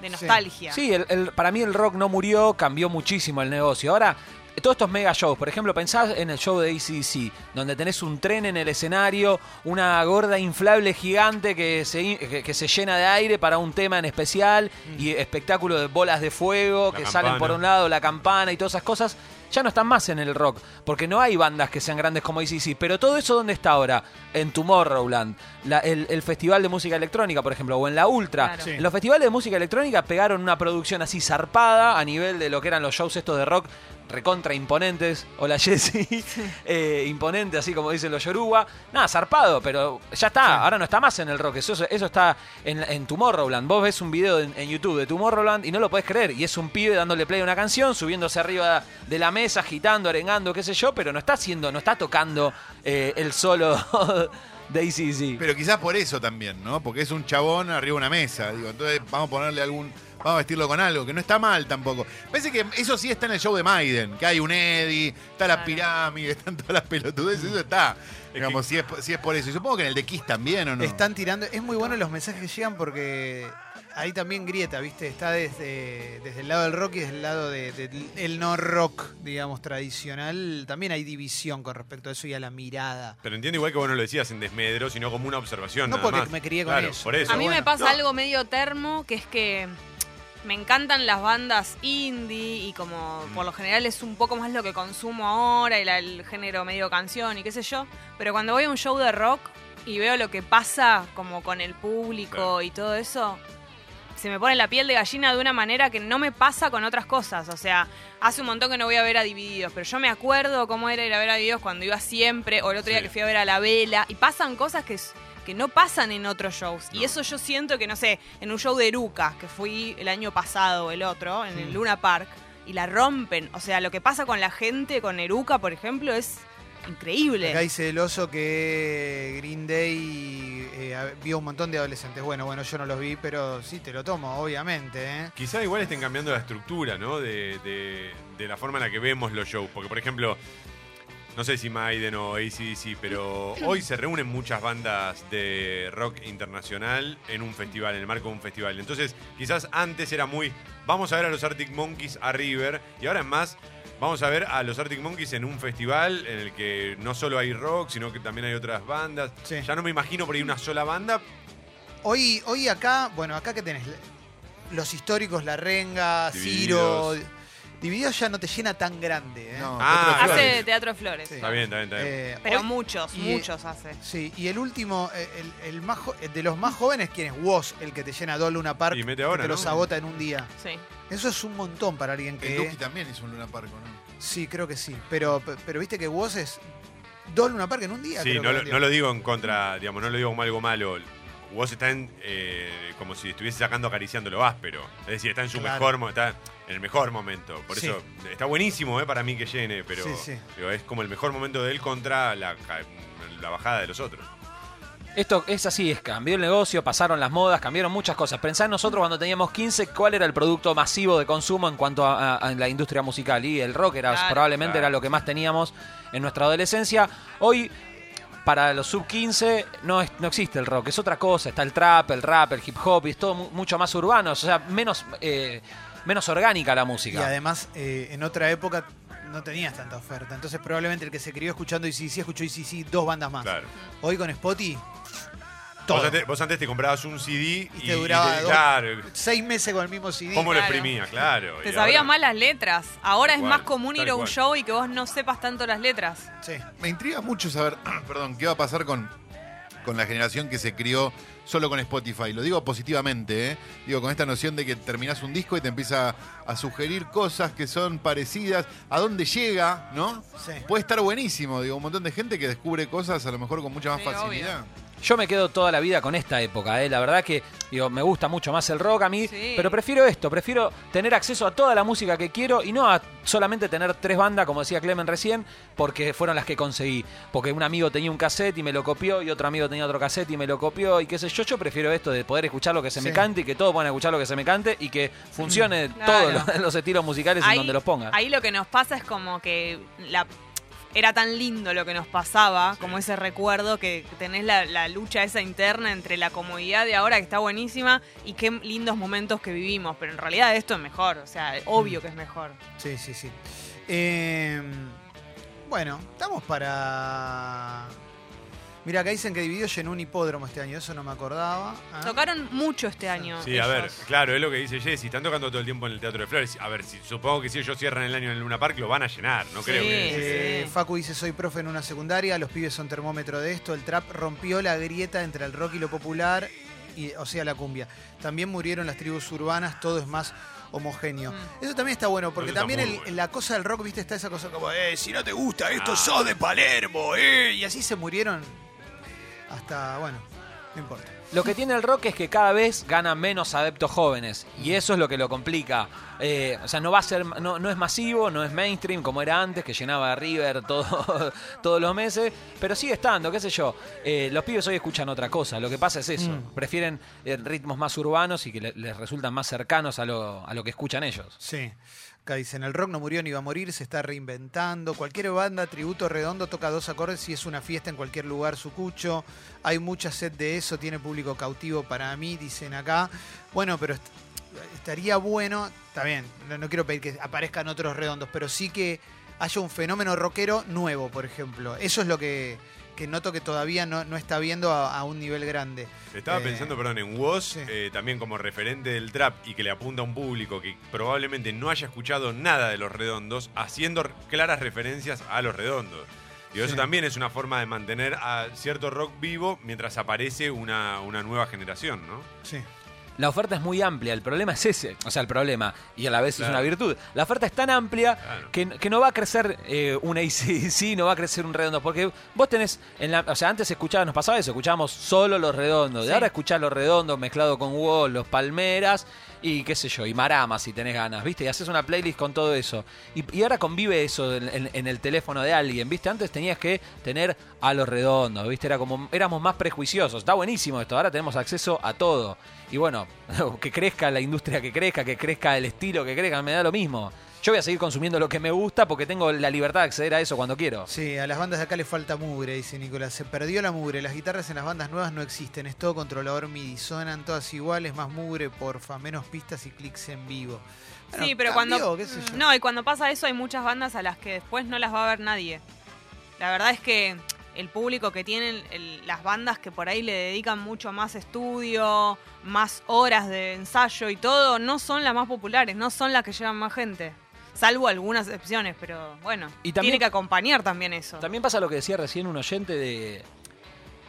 de nostalgia. Sí, el- el- para mí el rock no murió, cambió muchísimo el negocio. Ahora, todos estos mega shows, por ejemplo, pensás en el show de ACDC, donde tenés un tren en el escenario, una gorda inflable gigante que se, que, que se llena de aire para un tema en especial y espectáculo de bolas de fuego La que campana. salen por un lado, la campana y todas esas cosas. Ya no están más en el rock, porque no hay bandas que sean grandes como ACDC. Pero todo eso, ¿dónde está ahora? En Tomorrowland, la- el, el Festival de Música Electrónica, por ejemplo, o en la Ultra. Claro. Sí. En los festivales de música electrónica pegaron una producción así zarpada a nivel de lo que eran los shows estos de rock recontra imponentes. Hola Jessy. Eh, imponente, así como dicen los Yoruba. Nada, zarpado, pero ya está. Ahora no está más en el rock. Eso, eso está en, en Tomorrowland. Vos ves un video en, en YouTube de Tomorrowland y no lo podés creer. Y es un pibe dándole play a una canción, subiéndose arriba de la mesa, agitando, arengando, qué sé yo, pero no está haciendo, no está tocando eh, el solo de ACDC. Pero quizás por eso también, ¿no? Porque es un chabón arriba de una mesa. Digo, entonces vamos a ponerle algún. Vamos a vestirlo con algo, que no está mal tampoco. Parece que eso sí está en el show de Maiden, que hay un Eddie, está la Claro. pirámide, están todas las pelotudeces, eso está. Digamos, si, es, si es por eso. Y supongo que en el de Kiss también, ¿o no? Están tirando. Es muy bueno los mensajes que llegan porque ahí también grieta, ¿viste? Está desde, desde el lado del rock y desde el lado de- de- del no rock, digamos, tradicional. También hay división con respecto a eso y a la mirada. Pero entiendo igual que vos no lo decías en desmedro, sino como una observación. No nada porque más. me crié con Claro, eso. Por eso. A mí me pasa No. algo medio termo, que es que me encantan las bandas indie y como por lo general es un poco más lo que consumo ahora, el, el género medio canción y qué sé yo. Pero cuando voy a un show de rock y veo lo que pasa como con el público Claro. y todo eso, se me pone la piel de gallina de una manera que no me pasa con otras cosas. O sea, hace un montón que no voy a ver a Divididos, pero yo me acuerdo cómo era ir a ver a Divididos cuando iba siempre, o el otro día Sí. que fui a ver a La Vela, y pasan cosas que, que no pasan en otros shows. Y eso yo siento que, no sé, en un show de Eruca, que fui el año pasado el otro, en el Luna Park, y la rompen. O sea, lo que pasa con la gente, con Eruca, por ejemplo, es increíble. Acá dice el oso que Green Day eh, vio un montón de adolescentes. Bueno, bueno, yo no los vi, pero sí te lo tomo, obviamente. ¿eh? Quizá igual estén cambiando la estructura, ¿no? De, de- de la forma en la que vemos los shows. Porque, por ejemplo, no sé si Maiden o ACDC, pero hoy se reúnen muchas bandas de rock internacional en un festival, en el marco de un festival. Entonces, quizás antes era muy, vamos a ver a los Arctic Monkeys a River, y ahora es más, vamos a ver a los Arctic Monkeys en un festival en el que no solo hay rock, sino que también hay otras bandas. Sí. Ya no me imagino por ahí una sola banda. Hoy, hoy acá, bueno, acá que tenés los históricos, La Renga, Divididos. Ciro. Divididos ya no te llena tan grande. ¿eh? No, Ah, Teatro Hace. Teatro de Flores. Sí. Está bien, está bien, está bien. Eh, Pero hoy- muchos, y- muchos hace. Sí, y el último, eh, el, el más jo- eh, de los más jóvenes, ¿quién es? Woz, el que te llena dos Luna Park, Y mete que ahora, te lo ¿no? sabota en un día. Sí. Eso es un montón para alguien El que... Duki también hizo un Luna Park, ¿no? Sí, creo que sí. Pero, pero viste que Woz es dos Luna Park en un día. Sí, creo no que lo, vendió. no lo digo en contra, digamos, no lo digo como algo malo. Vos está en, eh, como si estuviese sacando acariciando lo áspero. Es decir, está en su Claro. mejor mo- está en el mejor momento. Por Sí. eso está buenísimo eh, para mí que llene, pero Sí, sí. digo, es como el mejor momento de él contra la, bajada de los otros. Esto es así, es cambió el negocio, pasaron las modas, cambiaron muchas cosas. Pensá en nosotros cuando teníamos 15, cuál era el producto masivo de consumo en cuanto a, a- a la industria musical. Y el rock era Claro. probablemente Claro. era lo que más teníamos en nuestra adolescencia. Hoy, para los sub 15, no, es- no existe el rock, es otra cosa. Está el trap, el rap, el hip hop, y es todo mu- mucho más urbano, o sea, menos, eh, menos orgánica la Y música. además, eh, en otra época, no tenías tanta oferta. Entonces probablemente el que se crió escuchando ICC escuchó ICC dos bandas más. Claro. Hoy con Spotify, Vos todo. antes, vos antes te comprabas un CD y, te duraba te- dos- claro, Seis meses con el mismo CD. ¿Cómo lo exprimía? Claro. Te y sabías mal las letras. Ahora es cual, más común ir a un cual. show y que vos no sepas tanto las letras. Sí. Me intriga mucho saber, perdón, qué va a pasar con, con la generación que se crió solo con Spotify. Lo digo positivamente, ¿eh? Digo, con esta noción de que terminás un disco y te empieza a sugerir cosas que son parecidas. ¿A dónde llega, no? Sí. Puede estar buenísimo, digo, un montón de gente que descubre cosas a lo mejor con mucha más Sí, facilidad. Yo me quedo toda la vida con esta época, ¿eh? la verdad que digo, me gusta mucho más el rock a mí, Sí. pero prefiero esto, prefiero tener acceso a toda la música que quiero y no a solamente tener tres bandas, como decía Clemen recién, porque fueron las que conseguí. Porque un amigo tenía un cassette y me lo copió, y otro amigo tenía otro cassette y me lo copió, y qué sé yo, yo prefiero esto de poder escuchar lo que se me cante y que todos puedan escuchar lo que se me cante y que funcione Claro. todos los, los estilos musicales en donde los ponga. ahí lo que nos pasa es como que la, era tan lindo lo que nos pasaba, como ese recuerdo que tenés la, la lucha esa interna entre la comodidad de ahora, que está buenísima, y qué lindos momentos que vivimos. Pero en realidad esto es mejor, o sea, obvio que es mejor. Sí, sí, sí. Eh, bueno, estamos para. Mira, acá dicen que dividió llenó un hipódromo este año, eso no me acordaba. Ah. Tocaron mucho este año. Sí, a ver, claro, es lo que dice Jessy. Están tocando todo el tiempo en el Teatro de Flores. A ver, si, supongo que si ellos cierran el año en el Luna Park, lo van a llenar. No creo Sí. que. Eh, Sí. Facu dice, soy profe en una secundaria, los pibes son termómetro de esto, el trap rompió la grieta entre el rock y lo popular, y, o sea, la cumbia. También murieron las tribus urbanas, todo es más homogéneo. Mm. Eso también está bueno, porque está también muy el- bueno. la cosa del rock, viste, está esa cosa como, eh, si no te gusta esto, Ah. sos de Palermo, eh, y así se murieron hasta, bueno, no importa. Lo que tiene el rock es que cada vez gana menos adeptos jóvenes y eso es lo que lo complica. Eh, o sea, no va a ser, no, no es masivo, no es mainstream como era antes, que llenaba River todo, todos los meses, pero sigue estando, qué sé yo. Eh, los pibes hoy escuchan otra cosa. Lo que pasa es eso. Mm. Prefieren eh, ritmos más urbanos y que le- les resultan más cercanos a lo, a lo que escuchan ellos. Sí. Acá dicen, el rock no murió ni va a morir, se está reinventando. Cualquier banda, tributo redondo, toca dos acordes y es una fiesta en cualquier lugar, su cucho. Hay mucha sed de eso, tiene público cautivo para mí, dicen acá. Bueno, pero est- estaría bueno, está bien, no, no quiero pedir que aparezcan otros redondos, pero sí que haya un fenómeno rockero nuevo, por ejemplo. Eso es lo que, que noto que todavía no, no está viendo a, a un nivel grande. Estaba Eh, pensando, perdón, en Woz, sí. eh, también como referente del trap y que le apunta a un público que probablemente no haya escuchado nada de los redondos, haciendo claras referencias a los redondos. Y eso Sí. también es una forma de mantener a cierto rock vivo mientras aparece una, una nueva generación, ¿no? Sí. La oferta es muy amplia, el problema es ese, o sea, el problema, y a la vez es una virtud. La oferta es tan amplia Claro. que, que no va a crecer eh, un ACDC, no va a crecer un redondo, porque vos tenés, en la, o sea, antes escuchábamos, nos pasaba eso, escuchábamos solo los redondos, Sí. y ahora escuchás los redondos mezclado con Wall, los palmeras, y qué sé yo, y Marama si tenés ganas, ¿viste? Y haces una playlist con todo eso. Y, ahora convive eso en, en- en el teléfono de alguien, ¿viste? Antes tenías que tener a los redondos, ¿viste? Era como, éramos más prejuiciosos. Está buenísimo esto, ahora tenemos acceso a todo. Y bueno, que crezca la industria, que crezca, que crezca el estilo, que crezca, me da lo mismo. Yo voy a seguir consumiendo lo que me gusta porque tengo la libertad de acceder a eso cuando quiero. Sí, a las bandas de acá le falta mugre, dice Nicolás. Se perdió la mugre. Las guitarras en las bandas nuevas no existen. Es todo controlador MIDI. Suenan todas iguales, más mugre, porfa. Menos pistas y clics en vivo. Bueno, sí, pero cambió, cuando. qué sé yo. No, y cuando pasa eso hay muchas bandas a las que después no las va a ver nadie. La verdad es que el público que tienen el- las bandas que por ahí le dedican mucho más estudio, más horas de ensayo y todo, no son las más populares, no son las que llevan más gente. Salvo algunas excepciones, pero bueno, Y también- tiene que acompañar también eso. También pasa lo que decía recién un oyente de,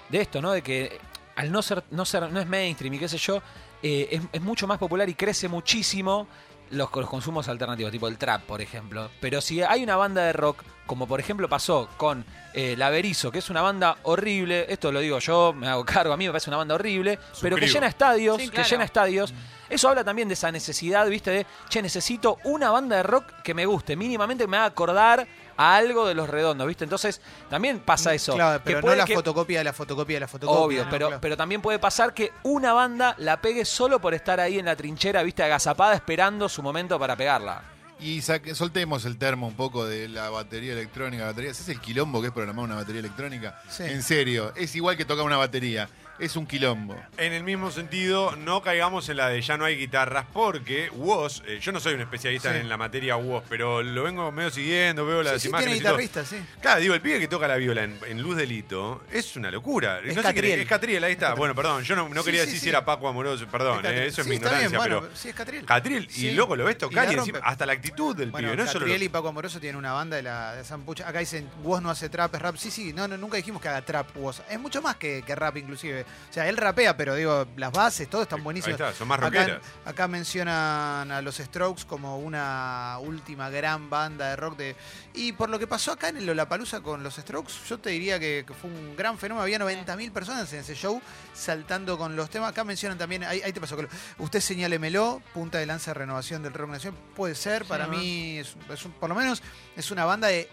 de esto, ¿no? De que al no ser, no ser, no es mainstream y qué sé yo, eh, es, es mucho más popular y crece muchísimo los, los consumos alternativos, tipo el trap, por ejemplo. Pero si hay una banda de rock, como por ejemplo pasó con eh, La Berizo, que es una banda horrible, esto lo digo yo, me hago cargo, a mí me parece una banda horrible, pero que llena estadios, Sí, que llena estadios. Eso habla también de esa necesidad, ¿viste? De, che, necesito una banda de rock que me guste, mínimamente que me haga acordar algo de los redondos, ¿viste? Entonces, también pasa eso. Claro, que pero no puede la que- fotocopia de la fotocopia de la fotocopia. Obvio, ¿no? pero, Claro. pero también puede pasar que una banda la pegue solo por estar ahí en la trinchera, ¿viste? Agazapada esperando su momento para pegarla. Y saque- soltemos el termo un poco de la batería electrónica. Batería. ¿Sabes el quilombo que es programar una batería electrónica? Sí. En serio, es igual que tocar una batería. Es un quilombo. En el mismo sentido, no caigamos en la de ya no hay guitarras, porque Woz, eh, yo no soy un especialista Sí. en la materia Woz, pero lo vengo medio siguiendo, veo las Sí, sí, imágenes tiene y todo. guitarristas, sí. Claro, digo, el pibe que toca la viola en, en Luz Delito es una locura. Es no Catriel. es, ahí está. Bueno, perdón, yo no, quería decir si era Paco Amoroso, perdón, Es eh, eso es mi bien, ignorancia, bueno, pero... sí, es Catriel. Catriel, y loco, lo ves Y tocar y, rompe. encima- hasta la actitud del Bueno, pibe, no solo Catriel los- y Paco Amoroso tienen una banda de la de. Acá dicen, vos no hace trap, es rap. Sí, sí, no, no, nunca dijimos que haga trap vos. Es mucho más que, que rap, inclusive. O sea, él rapea, pero digo, las bases, todo están Ahí buenísimas. está, son más Acá, rockeras. acá mencionan a los Strokes como una última gran banda de rock de. Y por lo que pasó acá en el Lollapalooza con los Strokes, yo te diría que, que fue un gran fenómeno. Había 90.000 personas en ese show saltando con los temas. Acá mencionan también, ahí, ahí te pasó, usted señálemelo, punta de lanza de renovación del rock nacional. Puede ser, para Sí. mí, es, es un- por lo menos es una banda de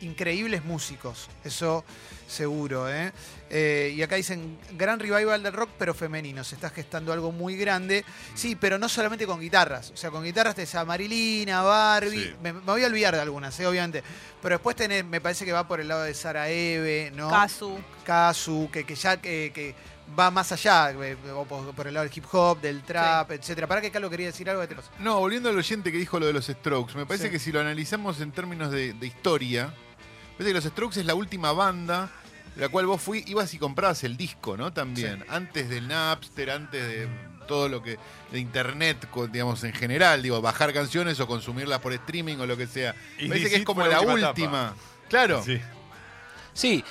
increíbles músicos. Eso seguro, ¿eh? Eh, y acá dicen, gran revival del rock, pero femenino. Se está gestando algo muy grande. Sí, pero no solamente con guitarras. O sea, con guitarras tenés a Marilina, Barbie. Sí. Me, me voy a olvidar de algunas, ¿eh? obviamente. Pero después tenés, me parece que va por el lado de Sara Eve, ¿no? Kazu. Kazu, que, que ya que, que va más allá, eh, o por, por el lado del hip hop, del trap, etcétera. ¿Para qué Carlos quería decir algo de te paso? No, volviendo al oyente que dijo lo de los Strokes, me parece Sí. que si lo analizamos en términos de, de historia, parece que los Strokes es la última banda de la cual vos fui, ibas y comprabas el disco, ¿no? También, antes del Napster, antes de todo lo que de internet, digamos en general, digo, bajar canciones o consumirlas por streaming o lo que sea. Y Me parece que es como la la última. última Claro. Sí. Sí,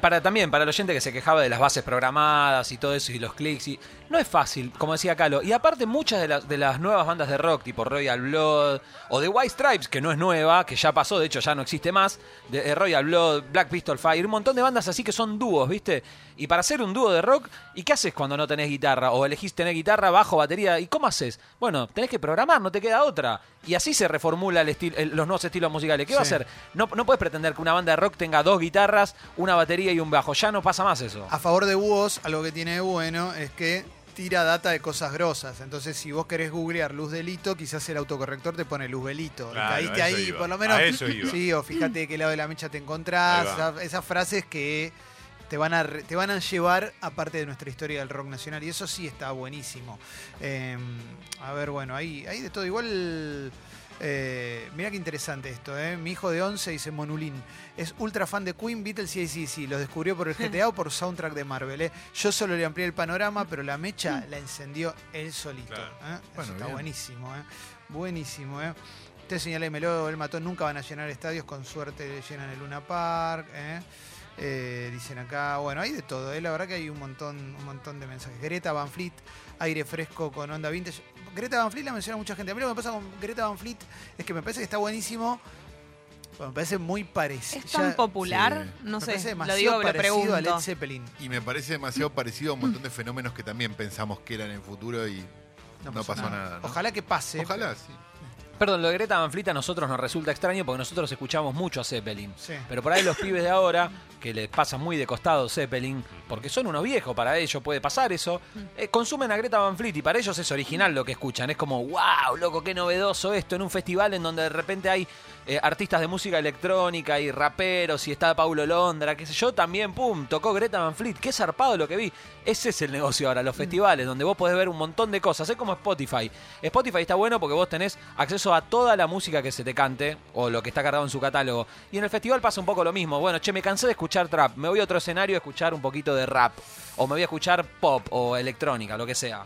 para, también para el oyente que se quejaba de las bases programadas y todo eso y los clics. Y, no es fácil, como decía Calo. Y aparte muchas de, las de las nuevas bandas de rock, tipo Royal Blood o The White Stripes, que no es nueva, que ya pasó, de hecho ya no existe más, de, eh, Royal Blood, Black Pistol Fire, un montón de bandas así que son dúos, ¿viste? Y para hacer un dúo de rock, ¿y qué haces cuando no tenés guitarra? O elegís tener guitarra, bajo, batería, ¿y cómo haces? Bueno, tenés que programar, no te queda otra. Y así se reformula el los nuevos estilos musicales. ¿Qué va a hacer? No, no puedes pretender que una banda de rock tenga dos guitarras, una batería y un bajo. Ya no pasa más eso. A favor de Woz, algo que tiene de bueno es que tira data de cosas grosas. Entonces, si vos querés googlear luz delito, quizás el autocorrector te pone luz delito. Claro, Caíste ahí, iba. por lo menos. A eso iba. Sí, o fíjate de qué lado de la mecha te encontrás. Esas, esas frases que te van, a, te van a llevar a parte de nuestra historia del rock nacional. Y eso sí está buenísimo. Eh, a ver, bueno, ahí, ahí de todo. Igual. Eh, mira qué interesante esto, ¿eh? Mi hijo de 11 dice Monulín. Es ultra fan de Queen, Beatles y sí, Los descubrió por el GTA o por soundtrack de Marvel, ¿eh? Yo solo le amplié el panorama, pero la mecha la encendió él solito. Claro. ¿eh? Eso Bueno, está bien. buenísimo, ¿eh? Buenísimo, ¿eh? Usted señalémelo, el matón nunca van a llenar estadios, con suerte llenan el Luna Park, ¿eh? Eh, dicen acá, bueno, hay de todo, ¿eh? la verdad que hay un montón, un montón de mensajes. Greta Van Fleet, aire fresco con onda vintage. Greta Van Fleet la menciona mucha gente. A mí lo que me pasa con Greta Van Fleet es que me parece que está buenísimo, pero me parece muy parecido. Es tan popular, sí. no me sé, parece lo demasiado digo, lo parecido a Led pregunto. Zeppelin. Y me parece demasiado parecido a un montón de fenómenos que también pensamos que eran en el futuro y no, pasó nada. ¿no? Ojalá que pase. Ojalá, sí. Perdón, lo de Greta Van Fleet a nosotros nos resulta extraño porque nosotros escuchamos mucho a Zeppelin. Sí. Pero por ahí los pibes de ahora, que les pasa muy de costado Zeppelin, porque son unos viejos, para ellos puede pasar eso, eh, consumen a Greta Van Fleet y para ellos es original lo que escuchan. Es como, wow, loco, qué novedoso esto, en un festival en donde de repente hay eh, artistas de música electrónica y raperos y está Paulo Londra, qué sé yo, también, pum, tocó Greta Van Fleet. Qué zarpado lo que vi. Ese es el negocio ahora, los festivales, donde vos podés ver un montón de cosas. Es como Spotify. Spotify está bueno porque vos tenés a toda la música que se te cante o lo que está cargado en su catálogo. Y en el festival pasa un poco lo mismo. Bueno, che, me cansé de escuchar trap. Me voy a otro escenario a escuchar un poquito de rap. O me voy a escuchar pop o electrónica, lo que sea.